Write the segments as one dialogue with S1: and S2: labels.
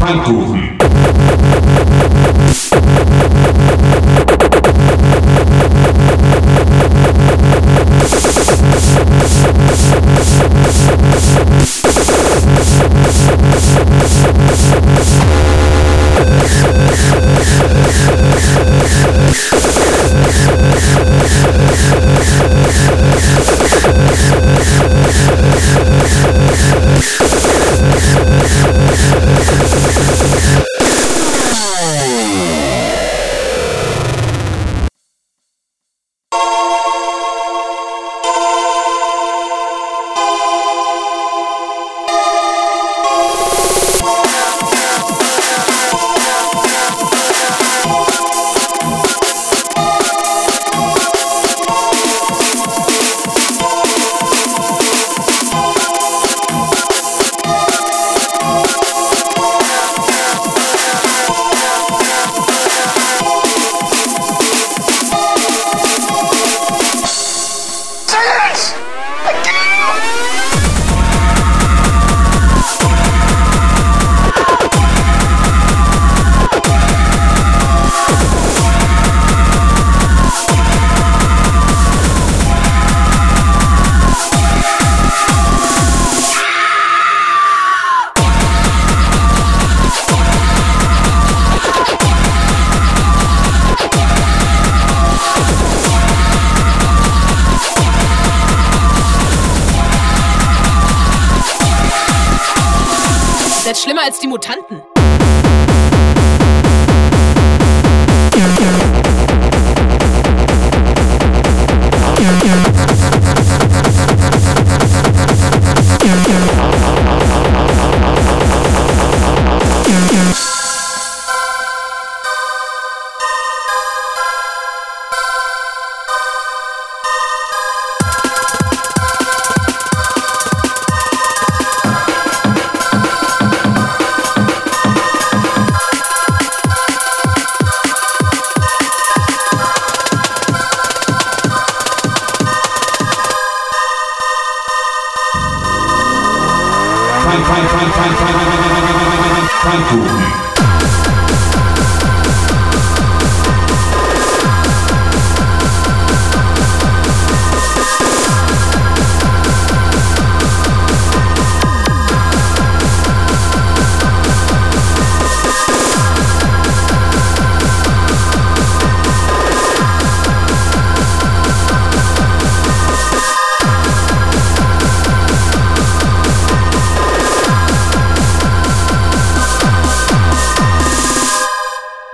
S1: Pfannkuchen.
S2: Seid schlimmer als die Mutanten.
S1: Pfann, Vai.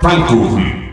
S1: Vai, turma!